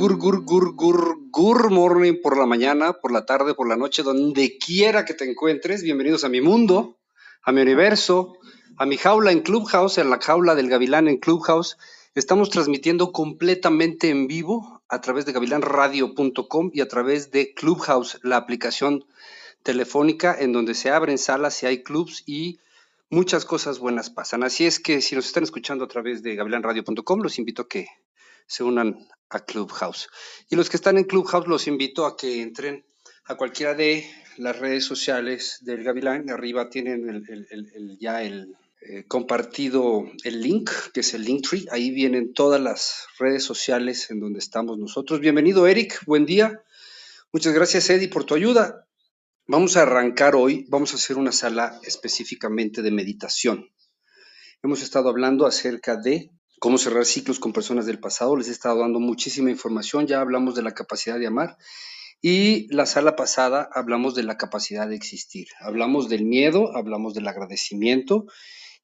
gur, gur, gur, gur, gur morning por la mañana, por la tarde, por la noche, donde quiera que te encuentres. Bienvenidos a mi mundo, a mi universo, a mi jaula en Clubhouse, en la jaula del Gavilán en Clubhouse. Estamos transmitiendo completamente en vivo a través de gavilanradio.com y a través de Clubhouse, la aplicación telefónica en donde se abren salas y hay clubs y muchas cosas buenas pasan. Así es que si nos están escuchando a través de gavilanradio.com, los invito a que se unan a Clubhouse. Y los que están en Clubhouse, los invito a que entren a cualquiera de las redes sociales del Gavilán. Arriba tienen el, ya el eh, compartido el link, que es el Linktree. Ahí vienen todas las redes sociales en donde estamos nosotros. Bienvenido, Eric. Buen día. Muchas gracias, Eddie, por tu ayuda. Vamos a arrancar hoy. Vamos a hacer una sala específicamente de meditación. Hemos estado hablando acerca de cómo cerrar ciclos con personas del pasado. Les he estado dando muchísima información, ya hablamos de la capacidad de amar y la sala pasada hablamos de la capacidad de existir. Hablamos del miedo, hablamos del agradecimiento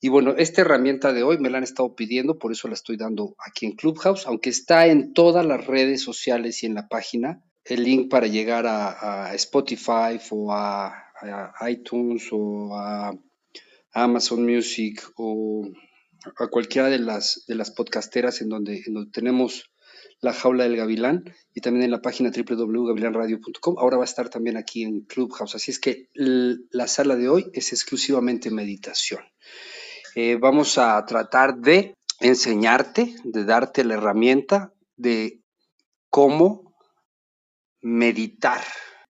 y bueno, esta herramienta de hoy me la han estado pidiendo, por eso la estoy dando aquí en Clubhouse, aunque está en todas las redes sociales y en la página. El link para llegar a, Spotify o a, a iTunes o a Amazon Music o a cualquiera de las, de las podcasteras en donde, tenemos la jaula del gavilán y también en la página www.gavilanradio.com. Ahora va a estar también aquí en Clubhouse. Así es que la sala de hoy es exclusivamente meditación. Eh, vamos a tratar de enseñarte, de darte la herramienta de cómo meditar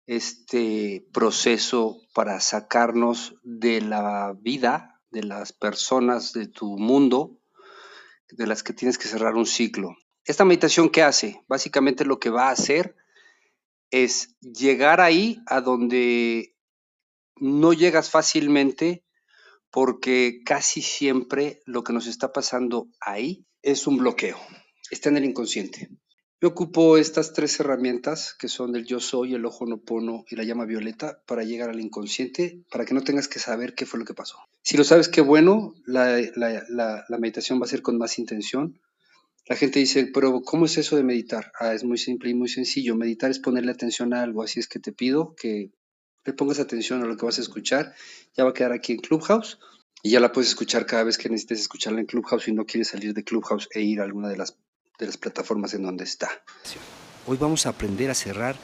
este proceso para sacarnos de la vida de las personas de tu mundo de las que tienes que cerrar un ciclo. Esta meditación, ¿qué hace? Básicamente lo que va a hacer es llegar ahí a donde no llegas fácilmente porque casi siempre lo que nos está pasando ahí es un bloqueo, está en el inconsciente. Yo ocupo estas tres herramientas que son del yo soy, el ojo no pono y la llama violeta para llegar al inconsciente, para que no tengas que saber qué fue lo que pasó. Si lo sabes, qué bueno, la, meditación va a ser con más intención. La gente dice, pero ¿cómo es eso de meditar? Ah, es muy simple y muy sencillo. Meditar es ponerle atención a algo, así es que te pido que le pongas atención a lo que vas a escuchar. Ya va a quedar aquí en Clubhouse y ya la puedes escuchar cada vez que necesites escucharla en Clubhouse y no quieres salir de Clubhouse e ir a alguna de las de las plataformas en donde está. Hoy vamos a aprender a cerrar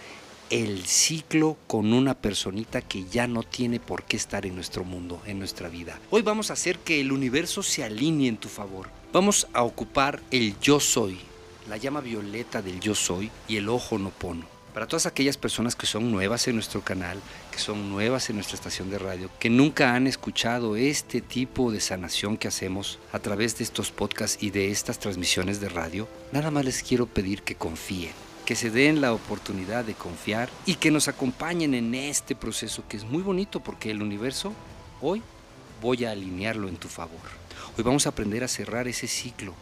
el ciclo con una personita que ya no tiene por qué estar en nuestro mundo, en nuestra vida. Hoy vamos a hacer que el universo se alinee en tu favor. Vamos a ocupar el yo soy, la llama violeta del yo soy y el ojo no pono para todas aquellas personas que son nuevas en nuestro canal, que son nuevas en nuestra estación de radio, que nunca han escuchado este tipo de sanación que hacemos a través de estos podcasts y de estas transmisiones de radio, nada más les quiero pedir que confíen que se den la oportunidad de confiar y que nos acompañen en este proceso que es muy bonito porque el universo hoy voy a alinearlo en tu favor. Hoy vamos a aprender a cerrar ese ciclo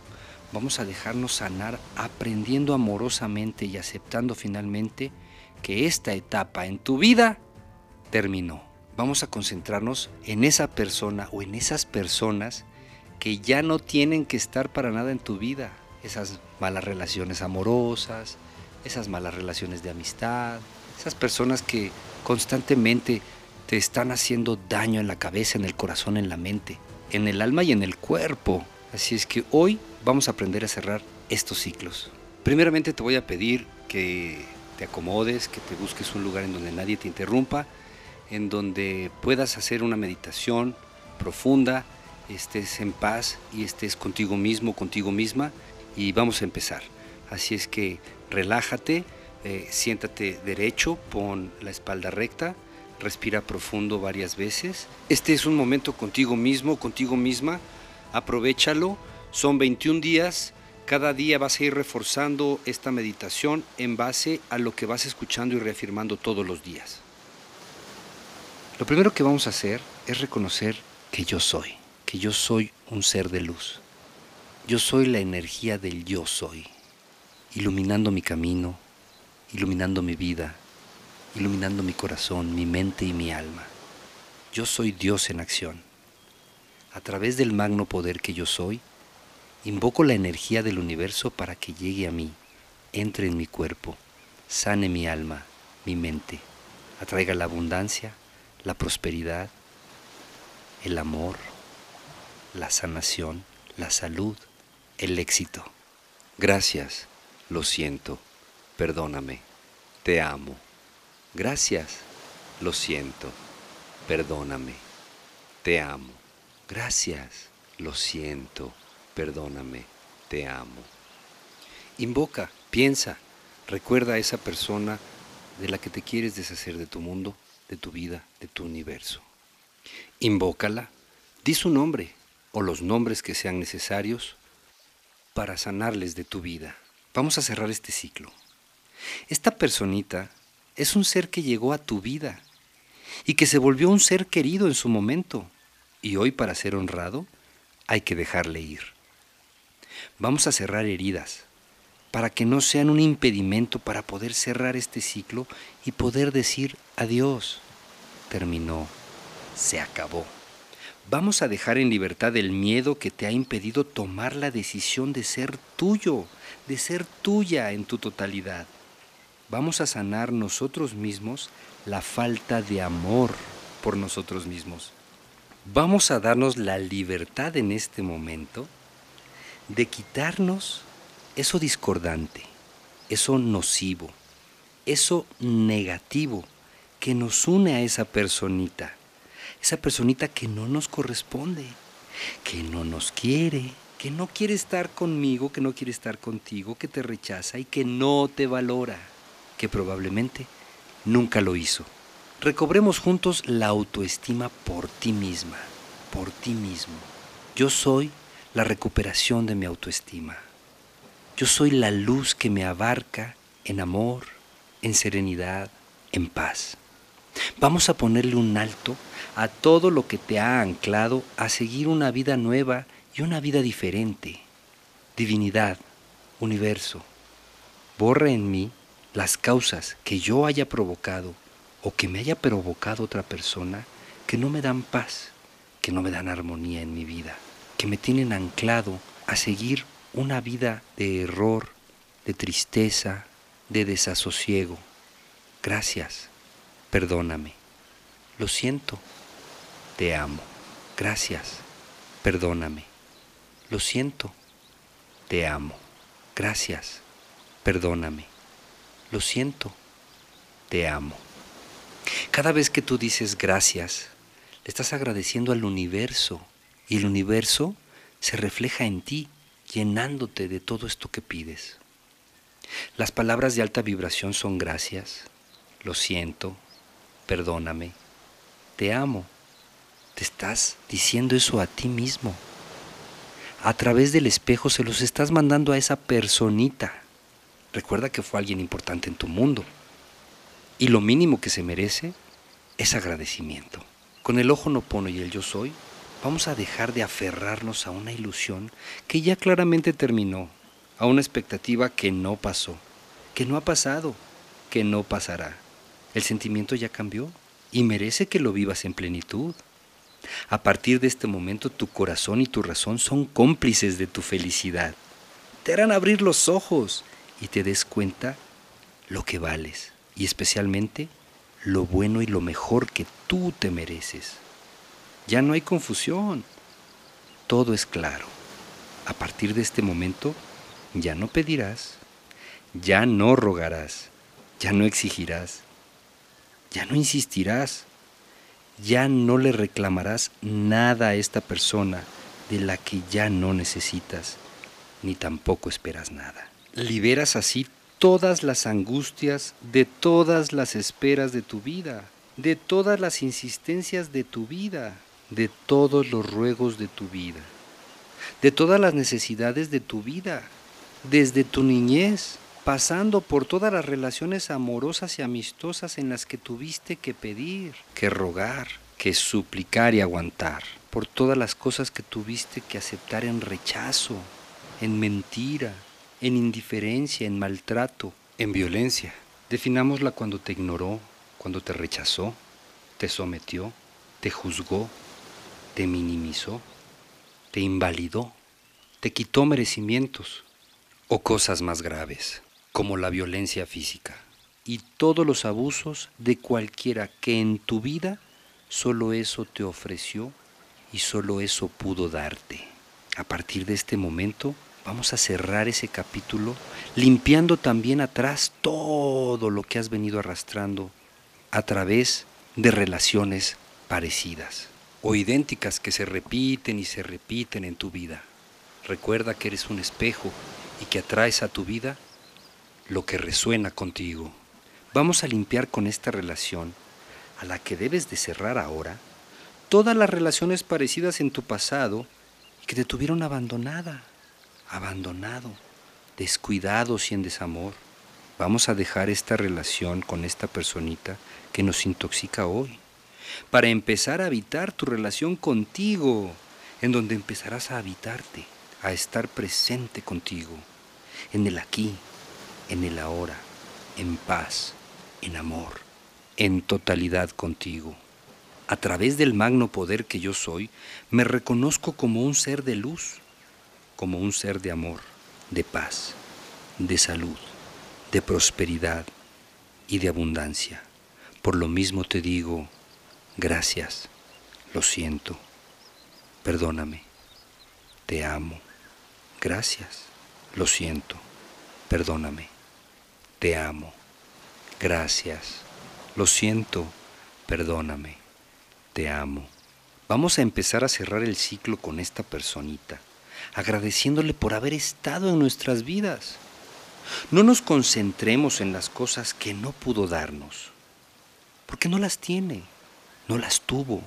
Vamos a dejarnos sanar aprendiendo amorosamente y aceptando finalmente que esta etapa en tu vida terminó. Vamos a concentrarnos en esa persona o en esas personas que ya no tienen que estar para nada en tu vida. Esas malas relaciones amorosas, esas malas relaciones de amistad, esas personas que constantemente te están haciendo daño en la cabeza, en el corazón, en la mente, en el alma y en el cuerpo. Así es que hoy vamos a aprender a cerrar estos ciclos. Primeramente te voy a pedir que te acomodes, que te busques un lugar en donde nadie te interrumpa, en donde puedas hacer una meditación profunda, estés en paz y estés contigo mismo, contigo misma y vamos a empezar. Así es que relájate, eh, siéntate derecho, pon la espalda recta, respira profundo varias veces. Este es un momento contigo mismo, contigo misma, aprovechalo son 21 días, cada día vas a ir reforzando esta meditación en base a lo que vas escuchando y reafirmando todos los días. Lo primero que vamos a hacer es reconocer que yo soy, que yo soy un ser de luz. Yo soy la energía del yo soy, iluminando mi camino, iluminando mi vida, iluminando mi corazón, mi mente y mi alma. Yo soy Dios en acción. A través del magno poder que yo soy, Invoco la energía del universo para que llegue a mí entre en mi cuerpo, sane mi alma, mi mente, atraiga la abundancia, la prosperidad, el amor, la sanación, la salud, el éxito. Gracias, lo siento, perdóname, te amo. Gracias, lo siento, perdóname, te amo. Gracias, lo siento, perdóname, te amo. Invoca, piensa, recuerda a esa persona de la que te quieres deshacer de tu mundo, de tu vida, de tu universo. Invócala, di su nombre o los nombres que sean necesarios para sanarles de tu vida. Vamos a cerrar este ciclo. Esta personita es un ser que llegó a tu vida y que se volvió un ser querido en su momento. Y hoy para ser honrado hay que dejarle ir. Vamos a cerrar heridas para que no sean un impedimento para poder cerrar este ciclo y poder decir adiós. Terminó, se acabó. Vamos a dejar en libertad el miedo que te ha impedido tomar la decisión de ser tuyo, de ser tuya en tu totalidad. Vamos a sanar nosotros mismos la falta de amor por nosotros mismos. Vamos a darnos la libertad en este momento de quitarnos eso discordante, eso nocivo, eso negativo que nos une a esa personita esa personita que no nos corresponde, que no nos quiere, que no quiere estar conmigo, que no quiere estar contigo, que te rechaza y que no te valora, que probablemente nunca lo hizo. Recobremos juntos la autoestima por ti misma, por ti mismo. Yo soy la recuperación de mi autoestima. Yo soy la luz que me abarca en amor, en serenidad, en paz. Vamos a ponerle un alto a todo lo que te ha anclado a seguir una vida nueva y una vida diferente. Divinidad, universo, borra en mí las causas que yo haya provocado o que me haya provocado otra persona que no me dan paz, que no me dan armonía en mi vida, que me tienen anclado a seguir una vida de error, de tristeza, de desasosiego. Gracias, perdóname. Lo siento te amo. Gracias. Perdóname. Lo siento. Te amo. Gracias. Perdóname. Lo siento. Te amo. Cada vez que tú dices gracias, le estás agradeciendo al universo y el universo se refleja en ti, llenándote de todo esto que pides. Las palabras de alta vibración son gracias, lo siento, perdóname, te amo, te estás diciendo eso a ti mismo. A través del espejo se los estás mandando a esa personita. Recuerda que fue alguien importante en tu mundo. Y lo mínimo que se merece es agradecimiento. Con el ojo no pono y el yo soy, vamos a dejar de aferrarnos a una ilusión que ya claramente terminó, a una expectativa que no pasó, que no ha pasado, que no pasará. El sentimiento ya cambió y merece que lo vivas en plenitud. A partir de este momento tu corazón y tu razón son cómplices de tu felicidad. Te harán abrir los ojos y te des cuenta lo que vales y especialmente lo bueno y lo mejor que tú te mereces. Ya no hay confusión, todo es claro. A partir de este momento ya no pedirás, ya no rogarás, ya no exigirás, ya no insistirás, ya no le reclamarás nada a esta persona de la que ya no necesitas, ni tampoco esperas nada. Liberas así todas las angustias de todas las esperas de tu vida, de todas las insistencias de tu vida, de todos los ruegos de tu vida, de todas las necesidades de tu vida, desde tu niñez, pasando por todas las relaciones amorosas y amistosas en las que tuviste que pedir, que rogar, que suplicar y aguantar, por todas las cosas que tuviste que aceptar en rechazo, en mentira, en indiferencia, en maltrato, en violencia. Definámosla cuando te ignoró, cuando te rechazó, te sometió, te juzgó, te minimizó, te invalidó, te quitó merecimientos o cosas más graves como la violencia física y todos los abusos de cualquiera que en tu vida solo eso te ofreció y solo eso pudo darte. A partir de este momento vamos a cerrar ese capítulo limpiando también atrás todo lo que has venido arrastrando a través de relaciones parecidas o idénticas que se repiten y se repiten en tu vida. Recuerda que eres un espejo y que atraes a tu vida lo que resuena contigo. Vamos a limpiar con esta relación a la que debes de cerrar ahora todas las relaciones parecidas en tu pasado y que te tuvieron abandonada, abandonado, descuidados y en desamor. Vamos a dejar esta relación con esta personita que nos intoxica hoy, para empezar a habitar tu relación contigo, en donde empezarás a habitarte, a estar presente contigo, en el aquí, en el ahora, en paz, en amor, en totalidad contigo. A través del magno poder que yo soy, me reconozco como un ser de luz, como un ser de amor, de paz, de salud, de prosperidad y de abundancia. Por lo mismo te digo, gracias, lo siento, perdóname, te amo, gracias, lo siento, perdóname, te amo, gracias, lo siento, perdóname, te amo. Vamos a empezar a cerrar el ciclo con esta personita, agradeciéndole por haber estado en nuestras vidas. No nos concentremos en las cosas que no pudo darnos, porque no las tiene, no las tuvo.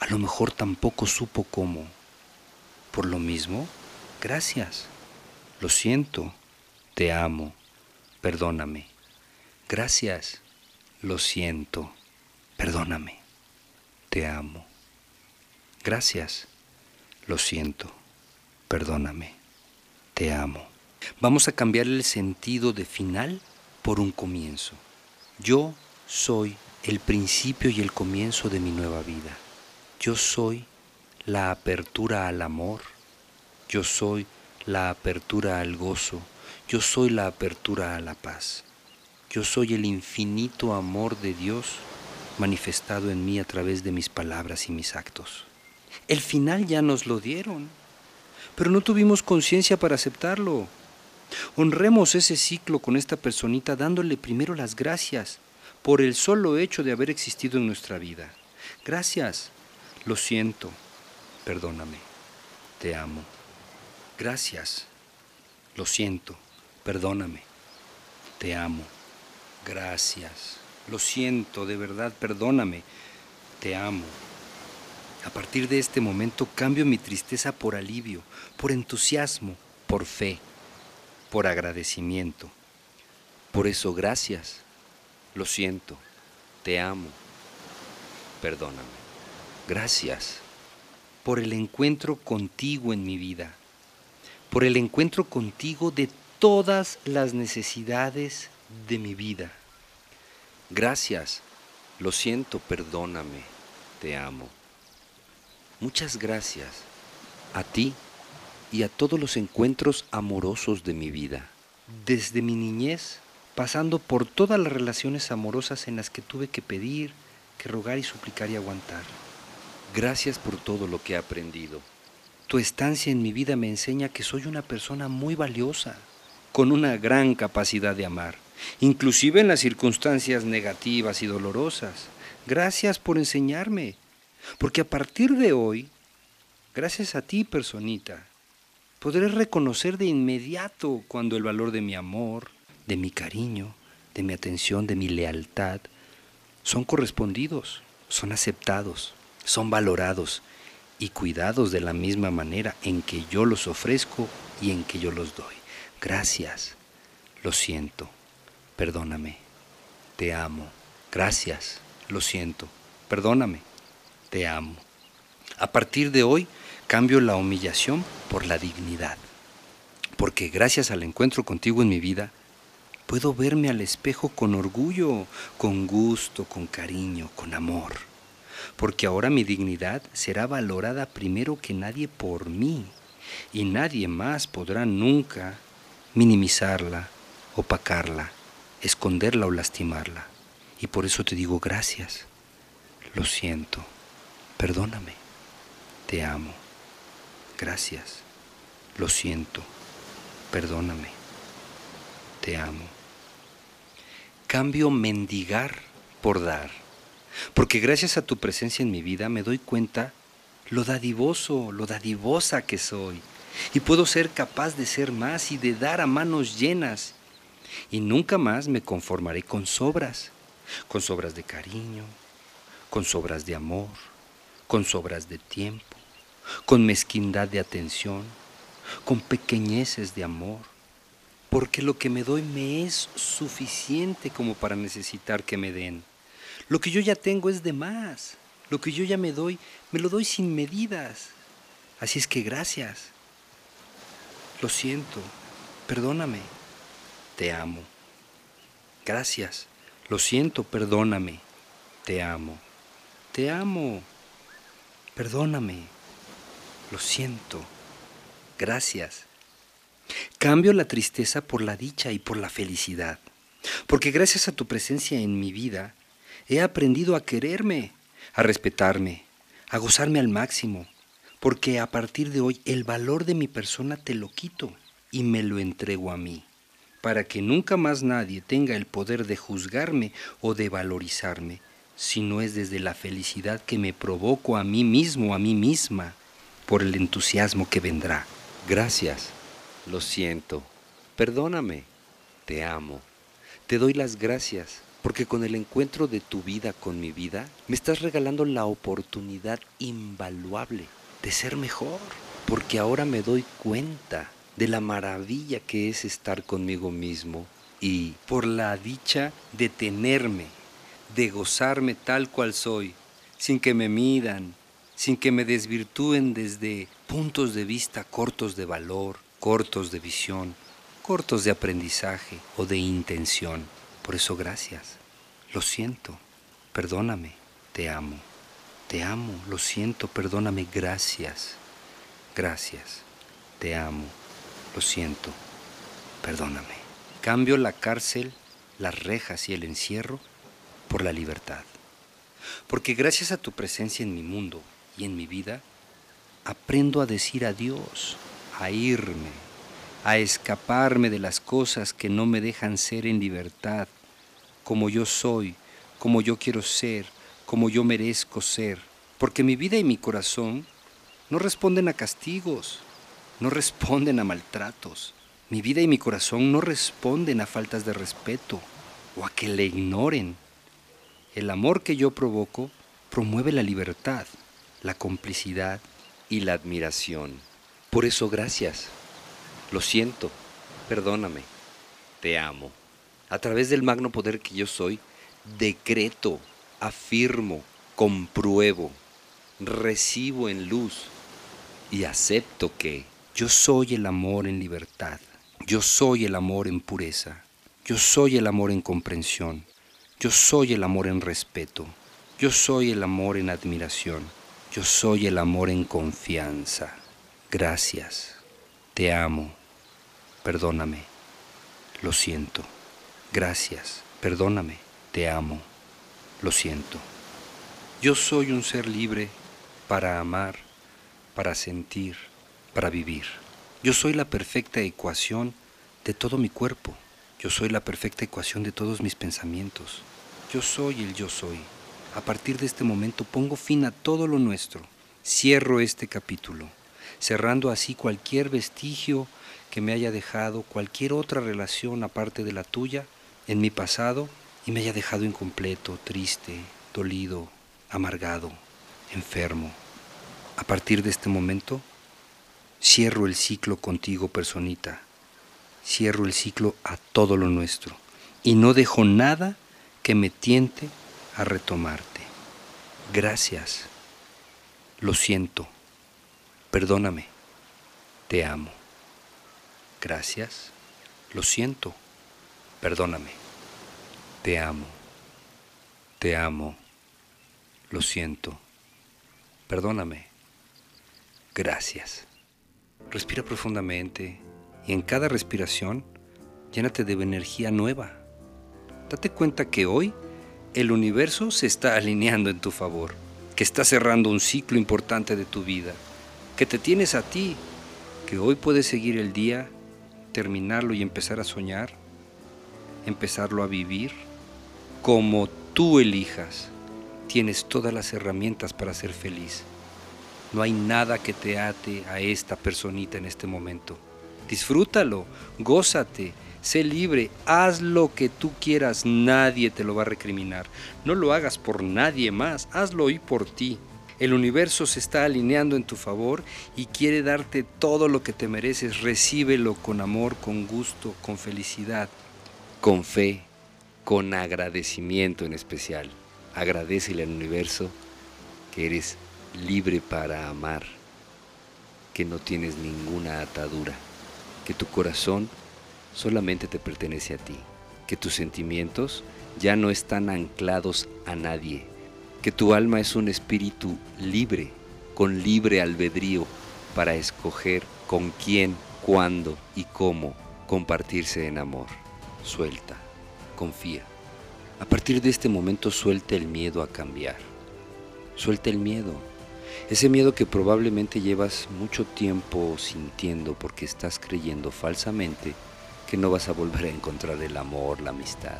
A lo mejor tampoco supo cómo. Por lo mismo, gracias. Lo siento, te amo, perdóname. Gracias, lo siento, perdóname, te amo. Gracias, lo siento, perdóname, te amo. Vamos a cambiar el sentido de final por un comienzo. Yo soy el principio y el comienzo de mi nueva vida. Yo soy la apertura al amor. Yo soy la apertura al gozo. Yo soy la apertura a la paz. Yo soy el infinito amor de Dios manifestado en mí a través de mis palabras y mis actos. El final ya nos lo dieron, pero no tuvimos conciencia para aceptarlo. Honremos ese ciclo con esta personita dándole primero las gracias por el solo hecho de haber existido en nuestra vida. Gracias, lo siento, perdóname, te amo. Gracias, lo siento, perdóname, te amo. Gracias, lo siento, de verdad, perdóname, te amo. A partir de este momento cambio mi tristeza por alivio, por entusiasmo, por fe, por agradecimiento. Por eso gracias, lo siento, te amo, perdóname. Gracias por el encuentro contigo en mi vida, por el encuentro contigo de todas las necesidades de mi vida. Gracias, lo siento, perdóname, te amo. Muchas gracias a ti y a todos los encuentros amorosos de mi vida. Desde mi niñez pasando por todas las relaciones amorosas en las que tuve que pedir, que rogar y suplicar y aguantar. Gracias por todo lo que he aprendido. Tu estancia en mi vida me enseña que soy una persona muy valiosa, con una gran capacidad de amar, inclusive en las circunstancias negativas y dolorosas. Gracias por enseñarme, porque a partir de hoy, gracias a ti, personita, podré reconocer de inmediato cuando el valor de mi amor, de mi cariño, de mi atención, de mi lealtad, son correspondidos, son aceptados, son valorados y cuidados de la misma manera en que yo los ofrezco y en que yo los doy. Gracias, lo siento, perdóname, te amo, gracias, lo siento, perdóname, te amo. A partir de hoy cambio la humillación por la dignidad, porque gracias al encuentro contigo en mi vida, puedo verme al espejo con orgullo, con gusto, con cariño, con amor, porque ahora mi dignidad será valorada primero que nadie por mí, y nadie más podrá nunca minimizarla opacarla, esconderla o lastimarla. Y por eso te digo gracias, lo siento, perdóname, te amo, gracias, lo siento, perdóname, te amo. Cambio mendigar por dar, porque gracias a tu presencia en mi vida me doy cuenta lo dadivoso, lo dadivosa que soy, y puedo ser capaz de ser más y de dar a manos llenas, y nunca más me conformaré con sobras, con sobras de cariño, con sobras de amor, con sobras de tiempo, con mezquindad de atención, con pequeñeces de amor, porque lo que me doy me es suficiente como para necesitar que me den. Lo que yo ya tengo es de más. Lo que yo ya me doy, me lo doy sin medidas. Así es que gracias. Lo siento. Perdóname. Te amo. Gracias. Lo siento, perdóname. Te amo. Te amo. Perdóname. Lo siento. Gracias. Cambio la tristeza por la dicha y por la felicidad. Porque gracias a tu presencia en mi vida, he aprendido a quererme a respetarme, a gozarme al máximo, porque a partir de hoy el valor de mi persona te lo quito y me lo entrego a mí, para que nunca más nadie tenga el poder de juzgarme o de valorizarme, si no es desde la felicidad que me provoco a mí mismo, a mí misma, por el entusiasmo que vendrá. Gracias, lo siento, perdóname, te amo, te doy las gracias porque con el encuentro de tu vida con mi vida, me estás regalando la oportunidad invaluable de ser mejor. Porque ahora me doy cuenta de la maravilla que es estar conmigo mismo y por la dicha de tenerme, de gozarme tal cual soy, sin que me midan, sin que me desvirtúen desde puntos de vista cortos de valor, cortos de visión, cortos de aprendizaje o de intención. Por eso gracias. Lo siento. Perdóname. Te amo. Te amo. Lo siento. Perdóname. Gracias. Gracias. Te amo. Lo siento. Perdóname. Cambio la cárcel, las rejas y el encierro por la libertad. Porque gracias a tu presencia en mi mundo y en mi vida, aprendo a decir adiós, a irme, a escaparme de las cosas que no me dejan ser en libertad como yo soy, como yo quiero ser, como yo merezco ser, porque mi vida y mi corazón no responden a castigos, no responden a maltratos. Mi vida y mi corazón no responden a faltas de respeto o a que le ignoren. El amor que yo provoco promueve la libertad, la complicidad y la admiración. Por eso gracias. Lo siento. Perdóname. Te amo a través del magno poder que yo soy, decreto, afirmo, compruebo, recibo en luz y acepto que yo soy el amor en libertad, yo soy el amor en pureza, yo soy el amor en comprensión, yo soy el amor en respeto, yo soy el amor en admiración, yo soy el amor en confianza. Gracias, te amo, perdóname, lo siento. Gracias, perdóname, te amo, lo siento. Yo soy un ser libre para amar, para sentir, para vivir. Yo soy la perfecta ecuación de todo mi cuerpo. Yo soy la perfecta ecuación de todos mis pensamientos. Yo soy el yo soy. A partir de este momento pongo fin a todo lo nuestro. Cierro este capítulo, cerrando así cualquier vestigio que me haya dejado cualquier otra relación aparte de la tuya en mi pasado y me haya dejado incompleto, triste, dolido, amargado, enfermo. A partir de este momento, cierro el ciclo contigo, personita. Cierro el ciclo a todo lo nuestro y no dejo nada que me tiente a retomarte. Gracias. Lo siento. Perdóname. Te amo. Gracias. Lo siento. Perdóname. Te amo. Te amo. Lo siento. Perdóname. Gracias. Respira profundamente y en cada respiración Llénate de energía nueva. Date cuenta que hoy el universo se está alineando en tu favor, que está cerrando un ciclo importante de tu vida, que te tienes a ti, que hoy puedes seguir el día, terminarlo y empezar a soñar, empezarlo a vivir como tú elijas. Tienes todas las herramientas para ser feliz. No hay nada que te ate a esta personita en este momento. Disfrútalo, gózate, sé libre, haz lo que tú quieras, nadie te lo va a recriminar. No lo hagas por nadie más, hazlo hoy por ti. El universo se está alineando en tu favor y quiere darte todo lo que te mereces. Recíbelo con amor, con gusto, con felicidad, con fe, con agradecimiento en especial. Agradecele al universo que eres libre para amar, que no tienes ninguna atadura, que tu corazón solamente te pertenece a ti, que tus sentimientos ya no están anclados a nadie, que tu alma es un espíritu libre, con libre albedrío para escoger con quién, cuándo y cómo compartirse en amor. Suelta, confía. A partir de este momento suelta el miedo a cambiar. Suelta el miedo. Ese miedo que probablemente llevas mucho tiempo sintiendo porque estás creyendo falsamente que no vas a volver a encontrar el amor, la amistad,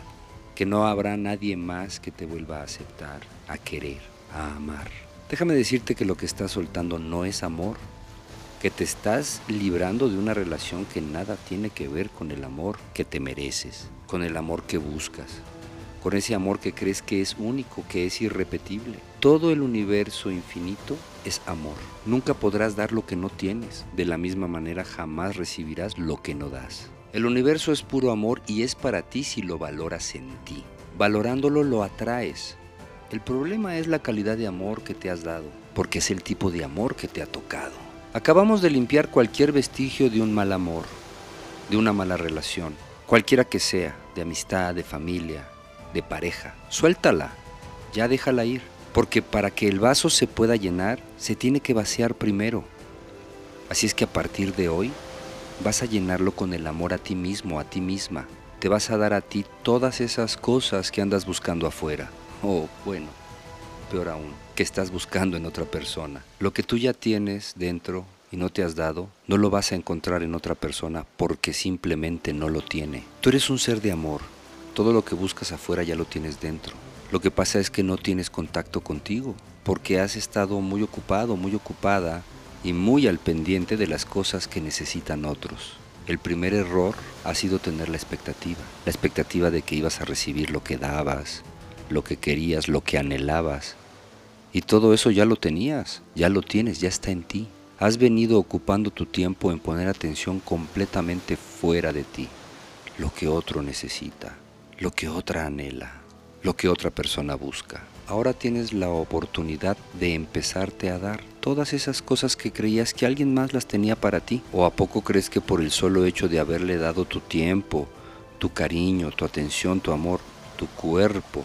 que no habrá nadie más que te vuelva a aceptar, a querer, a amar. Déjame decirte que lo que estás soltando no es amor, que te estás librando de una relación que nada tiene que ver con el amor que te mereces, con el amor que buscas, con ese amor que crees que es único, que es irrepetible. Todo el universo infinito es amor. Nunca podrás dar lo que no tienes. De la misma manera jamás recibirás lo que no das. El universo es puro amor y es para ti si lo valoras en ti. Valorándolo lo atraes. El problema es la calidad de amor que te has dado, porque es el tipo de amor que te ha tocado. Acabamos de limpiar cualquier vestigio de un mal amor, de una mala relación, cualquiera que sea, de amistad, de familia, de pareja. Suéltala, ya déjala ir, porque para que el vaso se pueda llenar, se tiene que vaciar primero. Así es que a partir de hoy, vas a llenarlo con el amor a ti mismo, a ti misma. Te vas a dar a ti todas esas cosas que andas buscando afuera. O bueno, peor aún, que estás buscando en otra persona. Lo que tú ya tienes dentro y no te has dado, no lo vas a encontrar en otra persona porque simplemente no lo tiene. Tú eres un ser de amor. Todo lo que buscas afuera ya lo tienes dentro. Lo que pasa es que no tienes contacto contigo porque has estado muy ocupado, muy ocupada y muy al pendiente de las cosas que necesitan otros. El primer error ha sido tener la expectativa, la expectativa de que ibas a recibir lo que dabas, lo que querías, lo que anhelabas. Y todo eso ya lo tenías, ya lo tienes, ya está en ti. Has venido ocupando tu tiempo en poner atención completamente fuera de ti, lo que otro necesita, lo que otra anhela, lo que otra persona busca. Ahora tienes la oportunidad de empezarte a dar todas esas cosas que creías que alguien más las tenía para ti. ¿O a poco crees que por el solo hecho de haberle dado tu tiempo, tu cariño, tu atención, tu amor, tu cuerpo,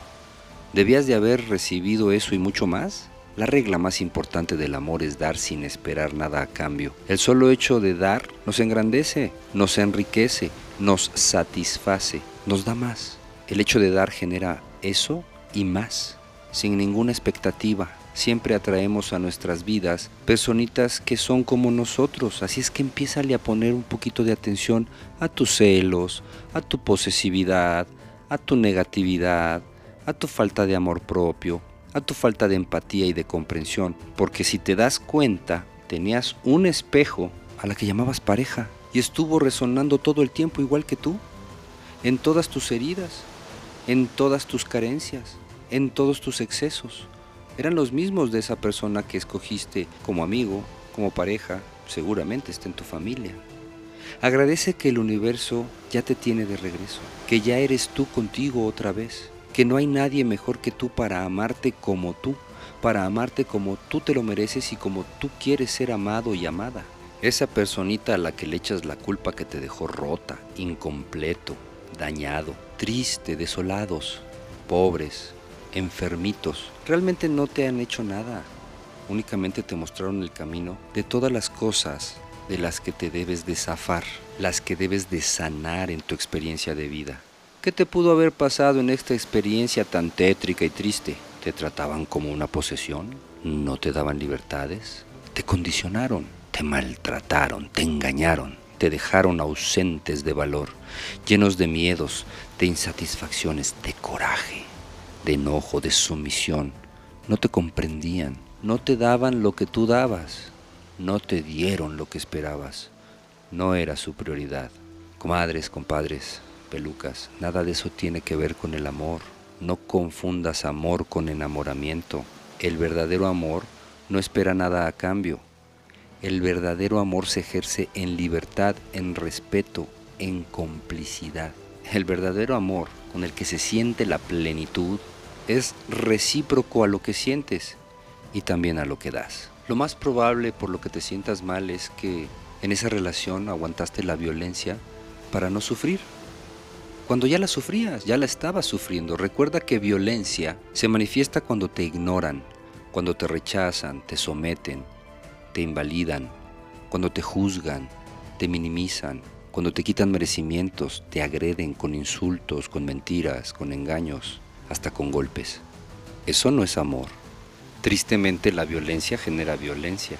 debías de haber recibido eso y mucho más? La regla más importante del amor es dar sin esperar nada a cambio. El solo hecho de dar nos engrandece, nos enriquece, nos satisface, nos da más. El hecho de dar genera eso y más sin ninguna expectativa. Siempre atraemos a nuestras vidas personitas que son como nosotros, así es que empiézale a poner un poquito de atención a tus celos, a tu posesividad, a tu negatividad, a tu falta de amor propio, a tu falta de empatía y de comprensión, porque si te das cuenta, tenías un espejo a la que llamabas pareja y estuvo resonando todo el tiempo igual que tú, en todas tus heridas, en todas tus carencias en todos tus excesos. Eran los mismos de esa persona que escogiste como amigo, como pareja, seguramente está en tu familia. Agradece que el universo ya te tiene de regreso, que ya eres tú contigo otra vez, que no hay nadie mejor que tú para amarte como tú, para amarte como tú te lo mereces y como tú quieres ser amado y amada. Esa personita a la que le echas la culpa que te dejó rota, incompleto, dañado, triste, desolados, pobres, enfermitos, realmente no te han hecho nada. Únicamente te mostraron el camino de todas las cosas de las que te debes de zafar. las que debes de sanar en tu experiencia de vida. ¿Qué te pudo haber pasado en esta experiencia tan tétrica y triste? ¿Te trataban como una posesión? ¿No te daban libertades? ¿Te condicionaron? ¿Te maltrataron? ¿Te engañaron? ¿Te dejaron ausentes de valor, llenos de miedos, de insatisfacciones, de coraje, de enojo, de sumisión? No te comprendían, no te daban lo que tú dabas, no te dieron lo que esperabas, no era su prioridad. Comadres, compadres, pelucas, nada de eso tiene que ver con el amor. No confundas amor con enamoramiento. El verdadero amor no espera nada a cambio. El verdadero amor se ejerce en libertad, en respeto, en complicidad. El verdadero amor con el que se siente la plenitud es recíproco a lo que sientes y también a lo que das. Lo más probable por lo que te sientas mal es que en esa relación aguantaste la violencia para no sufrir. Cuando ya la sufrías, ya la estabas sufriendo. Recuerda que violencia se manifiesta cuando te ignoran, cuando te rechazan, te someten, te invalidan, cuando te juzgan, te minimizan, cuando te quitan merecimientos, te agreden con insultos, con mentiras, con engaños, hasta con golpes. Eso no es amor. Tristemente la violencia genera violencia.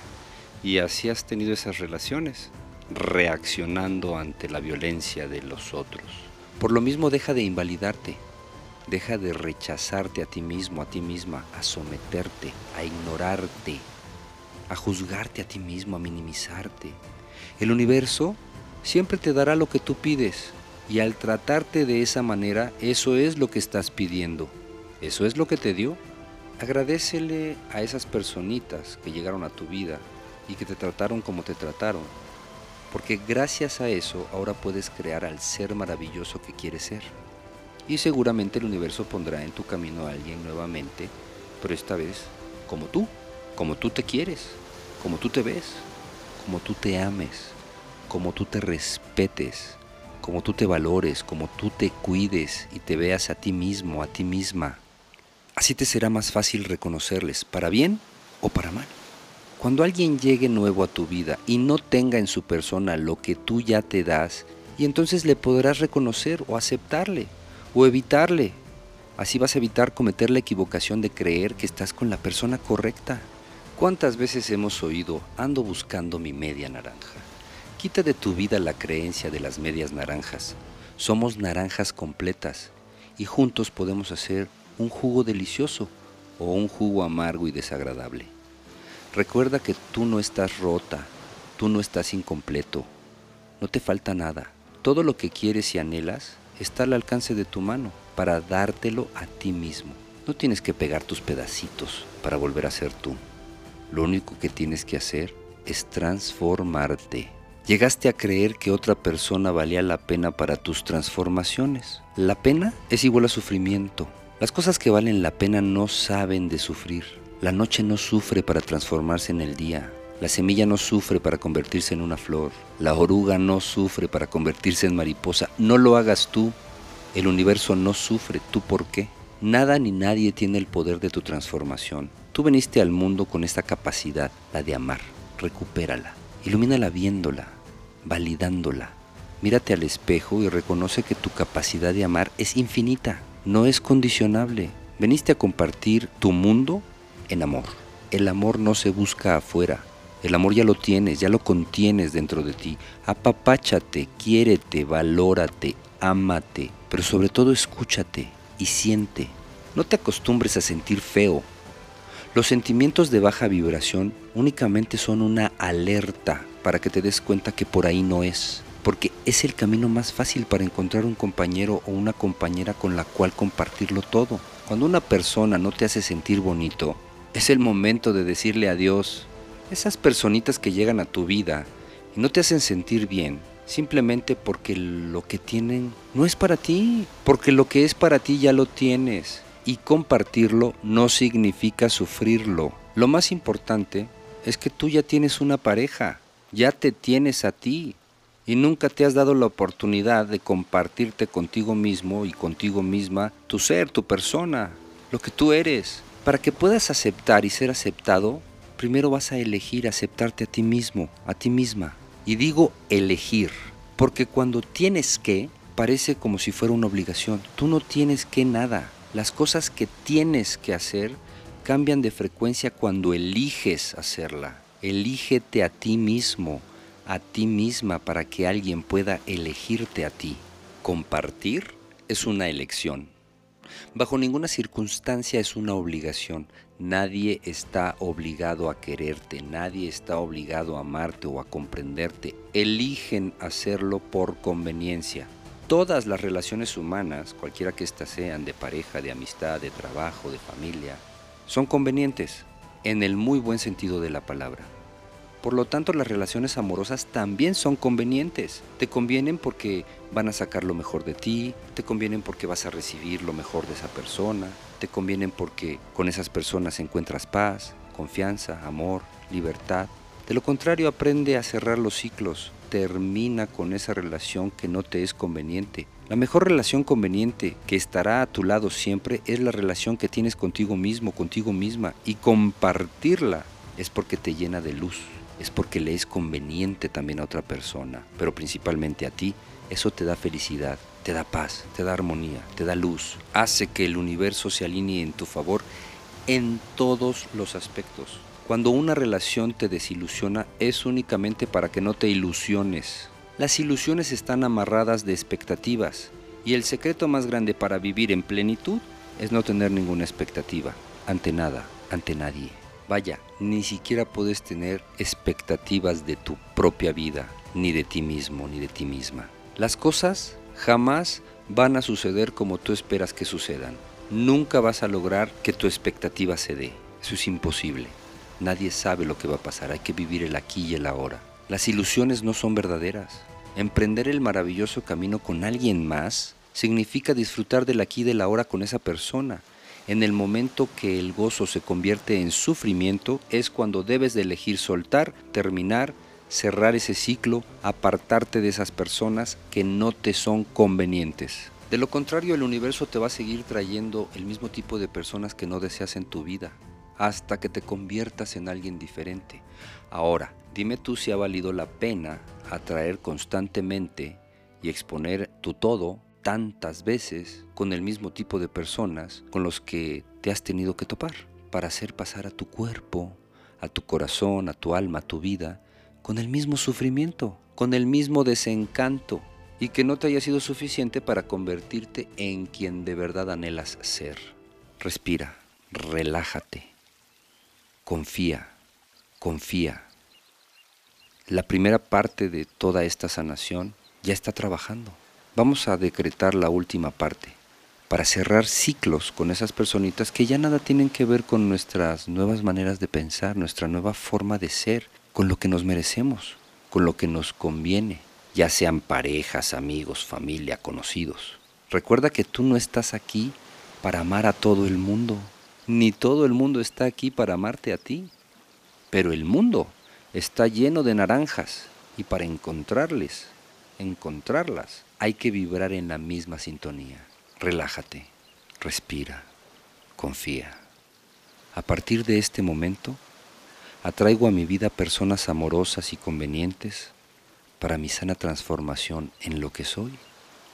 Y así has tenido esas relaciones, reaccionando ante la violencia de los otros. Por lo mismo deja de invalidarte, deja de rechazarte a ti mismo, a ti misma, a someterte, a ignorarte, a juzgarte a ti mismo, a minimizarte. El universo siempre te dará lo que tú pides y al tratarte de esa manera, eso es lo que estás pidiendo, eso es lo que te dio. Agradecele a esas personitas que llegaron a tu vida y que te trataron como te trataron, porque gracias a eso ahora puedes crear al ser maravilloso que quieres ser. Y seguramente el universo pondrá en tu camino a alguien nuevamente, pero esta vez como tú, como tú te quieres, como tú te ves, como tú te ames, como tú te respetes, como tú te valores, como tú te cuides y te veas a ti mismo, a ti misma. Así te será más fácil reconocerles, para bien o para mal. Cuando alguien llegue nuevo a tu vida y no tenga en su persona lo que tú ya te das, y entonces le podrás reconocer o aceptarle o evitarle. Así vas a evitar cometer la equivocación de creer que estás con la persona correcta. ¿Cuántas veces hemos oído, ando buscando mi media naranja? Quita de tu vida la creencia de las medias naranjas. Somos naranjas completas y juntos podemos hacer un jugo delicioso o un jugo amargo y desagradable. Recuerda que tú no estás rota, tú no estás incompleto, no te falta nada. Todo lo que quieres y anhelas está al alcance de tu mano para dártelo a ti mismo. No tienes que pegar tus pedacitos para volver a ser tú. Lo único que tienes que hacer es transformarte. Llegaste a creer que otra persona valía la pena para tus transformaciones. La pena es igual a sufrimiento. Las cosas que valen la pena no saben de sufrir. La noche no sufre para transformarse en el día. La semilla no sufre para convertirse en una flor. La oruga no sufre para convertirse en mariposa. No lo hagas tú. El universo no sufre. ¿Tú por qué? Nada ni nadie tiene el poder de tu transformación. Tú veniste al mundo con esta capacidad, la de amar. Recupérala. Ilumínala viéndola, validándola. Mírate al espejo y reconoce que tu capacidad de amar es infinita no es condicionable. Veniste a compartir tu mundo en amor. El amor no se busca afuera. El amor ya lo tienes, ya lo contienes dentro de ti. Apapáchate, quiérete, valórate, ámate, pero sobre todo escúchate y siente. No te acostumbres a sentir feo. Los sentimientos de baja vibración únicamente son una alerta para que te des cuenta que por ahí no es porque es el camino más fácil para encontrar un compañero o una compañera con la cual compartirlo todo. Cuando una persona no te hace sentir bonito, es el momento de decirle adiós. Esas personitas que llegan a tu vida y no te hacen sentir bien, simplemente porque lo que tienen no es para ti, porque lo que es para ti ya lo tienes. Y compartirlo no significa sufrirlo. Lo más importante es que tú ya tienes una pareja, ya te tienes a ti, y nunca te has dado la oportunidad de compartirte contigo mismo y contigo misma tu ser, tu persona, lo que tú eres. Para que puedas aceptar y ser aceptado, primero vas a elegir aceptarte a ti mismo, a ti misma. Y digo elegir, Porque cuando tienes que, parece como si fuera una obligación. Tú no tienes que nada. Las cosas que tienes que hacer cambian de frecuencia cuando eliges hacerla. Elígete a ti mismo, a ti misma para que alguien pueda elegirte a ti. Compartir es una elección. Bajo ninguna circunstancia es una obligación. Nadie está obligado a quererte, nadie está obligado a amarte o a comprenderte. Eligen hacerlo por conveniencia. Todas las relaciones humanas, cualquiera que éstas sean, de pareja, de amistad, de trabajo, de familia, son convenientes, en el muy buen sentido de la palabra. Por lo tanto, las relaciones amorosas también son convenientes. Te convienen porque van a sacar lo mejor de ti, te convienen porque vas a recibir lo mejor de esa persona, te convienen porque con esas personas encuentras paz, confianza, amor, libertad. De lo contrario, aprende a cerrar los ciclos, termina con esa relación que no te es conveniente. La mejor relación conveniente que estará a tu lado siempre es la relación que tienes contigo mismo, contigo misma, y compartirla es porque te llena de luz es porque le es conveniente también a otra persona, pero principalmente a ti, eso te da felicidad, te da paz, te da armonía, te da luz, hace que el universo se alinee en tu favor en todos los aspectos. Cuando una relación te desilusiona es únicamente para que no te ilusiones. Las ilusiones están amarradas de expectativas y el secreto más grande para vivir en plenitud es no tener ninguna expectativa ante nada, ante nadie. Vaya, ni siquiera puedes tener expectativas de tu propia vida, ni de ti mismo, ni de ti misma. Las cosas jamás van a suceder como tú esperas que sucedan. Nunca vas a lograr que tu expectativa se dé. Eso es imposible. Nadie sabe lo que va a pasar. Hay que vivir el aquí y el ahora. Las ilusiones no son verdaderas. Emprender el maravilloso camino con alguien más significa disfrutar del aquí y del ahora con esa persona en el momento que el gozo se convierte en sufrimiento es cuando debes de elegir soltar, terminar, cerrar ese ciclo, apartarte de esas personas que no te son convenientes. De lo contrario, el universo te va a seguir trayendo el mismo tipo de personas que no deseas en tu vida, hasta que te conviertas en alguien diferente. Ahora, dime tú si ha valido la pena atraer constantemente y exponer tu todo tantas veces con el mismo tipo de personas con los que te has tenido que topar para hacer pasar a tu cuerpo, a tu corazón, a tu alma, a tu vida, con el mismo sufrimiento, con el mismo desencanto, y que no te haya sido suficiente para convertirte en quien de verdad anhelas ser. Respira, relájate, confía, confía. La primera parte de toda esta sanación ya está trabajando vamos a decretar la última parte para cerrar ciclos con esas personitas que ya nada tienen que ver con nuestras nuevas maneras de pensar, nuestra nueva forma de ser, con lo que nos merecemos, con lo que nos conviene, ya sean parejas, amigos, familia, conocidos. Recuerda que tú no estás aquí para amar a todo el mundo, ni todo el mundo está aquí para amarte a ti, pero el mundo está lleno de naranjas y para encontrarles, encontrarlas, hay que vibrar en la misma sintonía. Relájate, respira, confía. A partir de este momento, atraigo a mi vida personas amorosas y convenientes para mi sana transformación en lo que soy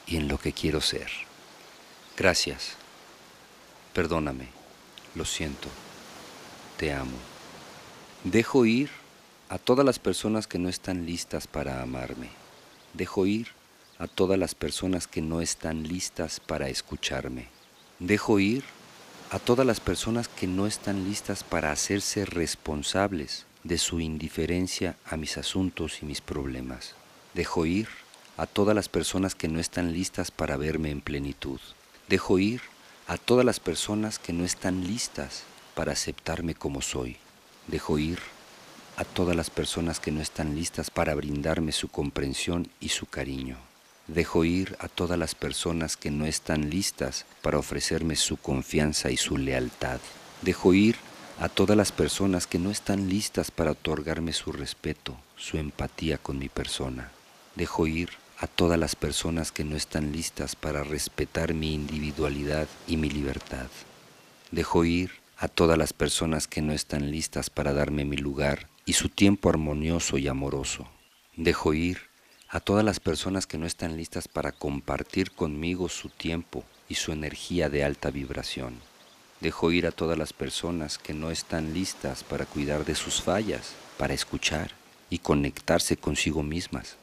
y en lo que quiero ser. Gracias. Perdóname. Lo siento. Te amo. Dejo ir a todas las personas que no están listas para amarme. Dejo ir a todas las personas que no están listas para escucharme. Dejo ir a todas las personas que no están listas para hacerse responsables de su indiferencia a mis asuntos y mis problemas. Dejo ir a todas las personas que no están listas para verme en plenitud. Dejo ir a todas las personas que no están listas para aceptarme como soy. Dejo ir a todas las personas que no están listas para brindarme su comprensión y su cariño. Dejo ir a todas las personas que no están listas para ofrecerme su confianza y su lealtad. Dejo ir a todas las personas que no están listas para otorgarme su respeto, su empatía con mi persona. Dejo ir a todas las personas que no están listas para respetar mi individualidad y mi libertad. Dejo ir a todas las personas que no están listas para darme mi lugar y su tiempo armonioso y amoroso. Dejo ir a todas las personas que no están listas para compartir conmigo su tiempo y su energía de alta vibración. Dejo ir a todas las personas que no están listas para cuidar de sus fallas, para escuchar y conectarse consigo mismas.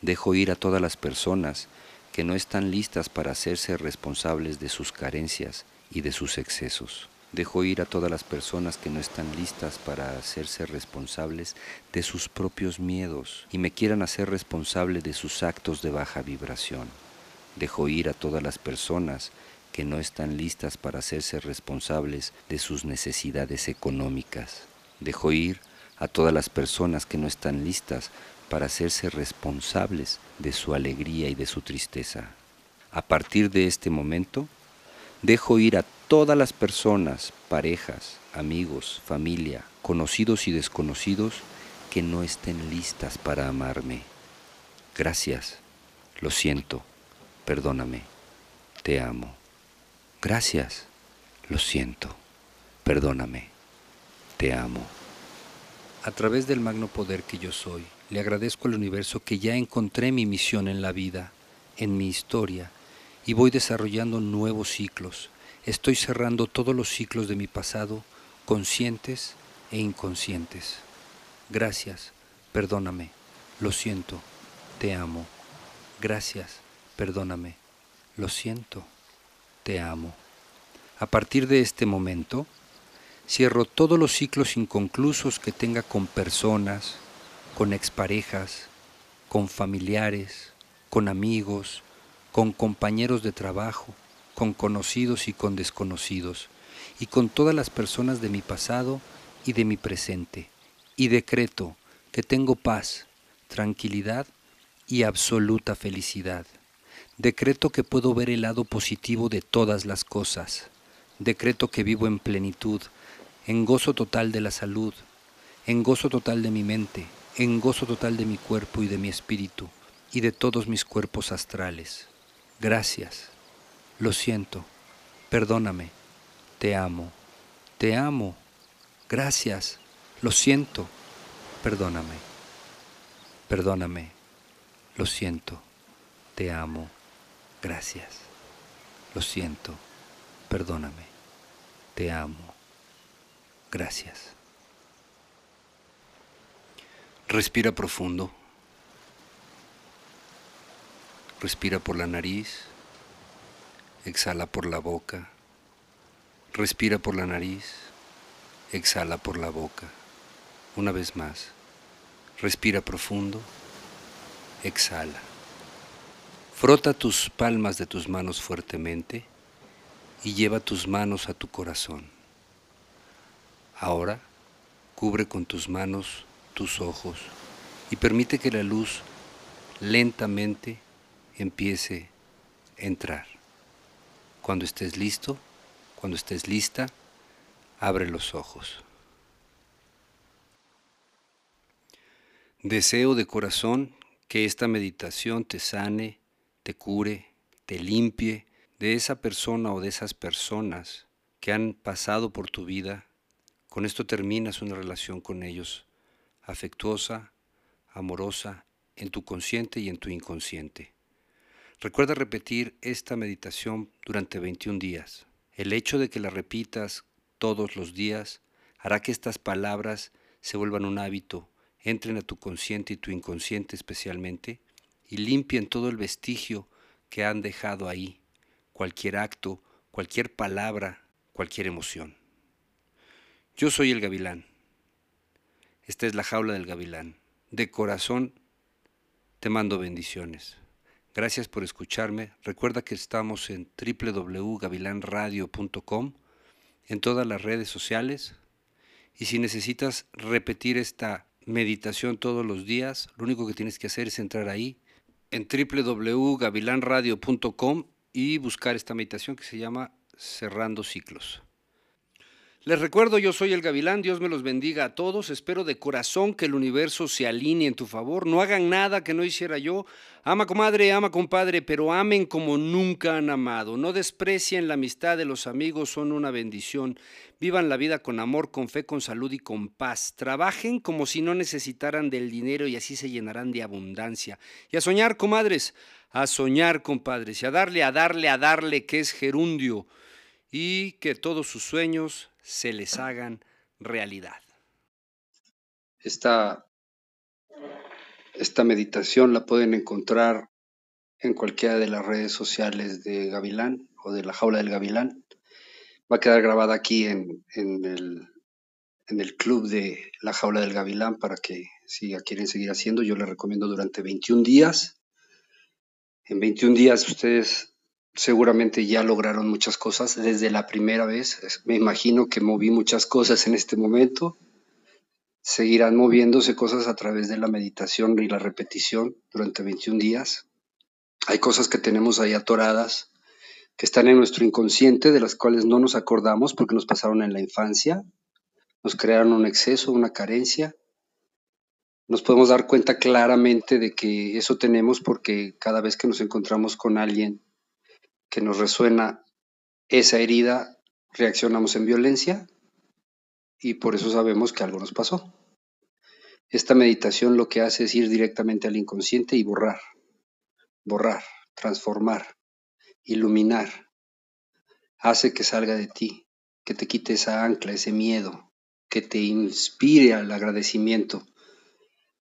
Dejo ir a todas las personas que no están listas para hacerse responsables de sus carencias y de sus excesos. Dejo ir a todas las personas que no están listas para hacerse responsables de sus propios miedos y me quieran hacer responsable de sus actos de baja vibración. Dejo ir a todas las personas que no están listas para hacerse responsables de sus necesidades económicas. Dejo ir a todas las personas que no están listas para hacerse responsables de su alegría y de su tristeza. A partir de este momento, dejo ir a todas las personas, parejas, amigos, familia, conocidos y desconocidos que no estén listas para amarme. Gracias, lo siento, perdóname, te amo. Gracias, lo siento, perdóname, te amo. A través del magno poder que yo soy, le agradezco al universo que ya encontré mi misión en la vida, en mi historia, y voy desarrollando nuevos ciclos. Estoy cerrando todos los ciclos de mi pasado, conscientes e inconscientes. Gracias, perdóname, lo siento, te amo. Gracias, perdóname, lo siento, te amo. A partir de este momento, cierro todos los ciclos inconclusos que tenga con personas, con exparejas, con familiares, con amigos, con compañeros de trabajo, con conocidos y con desconocidos, y con todas las personas de mi pasado y de mi presente, y decreto que tengo paz, tranquilidad y absoluta felicidad. Decreto que puedo ver el lado positivo de todas las cosas. Decreto que vivo en plenitud, en gozo total de la salud, en gozo total de mi mente, en gozo total de mi cuerpo y de mi espíritu y de todos mis cuerpos astrales. Gracias, lo siento, perdóname, te amo, te amo, gracias, lo siento, perdóname, perdóname, lo siento, te amo, gracias, lo siento, perdóname, te amo, gracias. Respira profundo. Respira por la nariz. Exhala por la boca. Respira por la nariz. Exhala por la boca. Una vez más. Respira profundo. Exhala. Frota tus palmas de tus manos fuertemente y lleva tus manos a tu corazón. Ahora cubre con tus manos tus ojos y permite que la luz lentamente empiece a entrar. Cuando estés listo, cuando estés lista, abre los ojos. Deseo de corazón que esta meditación te sane, te cure, te limpie de esa persona o de esas personas que han pasado por tu vida. Con esto terminas una relación con ellos afectuosa, amorosa, en tu consciente y en tu inconsciente. Recuerda repetir esta meditación durante 21 días. El hecho de que la repitas todos los días hará que estas palabras se vuelvan un hábito, entren a tu consciente y tu inconsciente especialmente, y limpien todo el vestigio que han dejado ahí, cualquier acto, cualquier palabra, cualquier emoción. Yo soy el gavilán esta es la jaula del gavilán. De corazón te mando bendiciones. Gracias por escucharme. Recuerda que estamos en www.gavilanradio.com, en todas las redes sociales. Y si necesitas repetir esta meditación todos los días, lo único que tienes que hacer es entrar ahí en www.gavilanradio.com y buscar esta meditación que se llama Cerrando Ciclos. Les recuerdo, yo soy el Gavilán, Dios me los bendiga a todos, espero de corazón que el universo se alinee en tu favor, no hagan nada que no hiciera yo, ama comadre, ama compadre, pero amen como nunca han amado, no desprecien la amistad de los amigos, son una bendición, vivan la vida con amor, con fe, con salud y con paz, trabajen como si no necesitaran del dinero y así se llenarán de abundancia, y a soñar, comadres, a soñar, compadres, y a darle, a darle, a darle, que es gerundio, y que todos sus sueños se les hagan realidad. Esta, esta meditación la pueden encontrar en cualquiera de las redes sociales de Gavilán o de la jaula del Gavilán. Va a quedar grabada aquí en, en, el, en el club de la jaula del Gavilán para que si quieren seguir haciendo, yo les recomiendo durante 21 días. En 21 días ustedes seguramente ya lograron muchas cosas desde la primera vez. Me imagino que moví muchas cosas en este momento. Seguirán moviéndose cosas a través de la meditación y la repetición durante 21 días. Hay cosas que tenemos ahí atoradas, que están en nuestro inconsciente, de las cuales no nos acordamos porque nos pasaron en la infancia, nos crearon un exceso, una carencia. Nos podemos dar cuenta claramente de que eso tenemos porque cada vez que nos encontramos con alguien que nos resuena esa herida, reaccionamos en violencia y por eso sabemos que algo nos pasó. Esta meditación lo que hace es ir directamente al inconsciente y borrar, borrar, transformar, iluminar. Hace que salga de ti, que te quite esa ancla, ese miedo, que te inspire al agradecimiento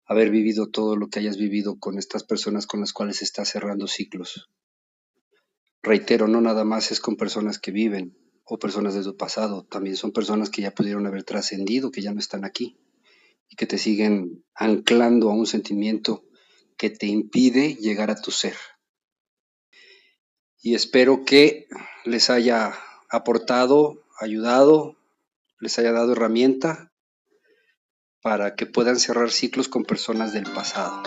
haber vivido todo lo que hayas vivido con estas personas con las cuales estás cerrando ciclos. Reitero, no nada más es con personas que viven o personas de tu pasado, también son personas que ya pudieron haber trascendido, que ya no están aquí y que te siguen anclando a un sentimiento que te impide llegar a tu ser. Y espero que les haya aportado, ayudado, les haya dado herramienta para que puedan cerrar ciclos con personas del pasado.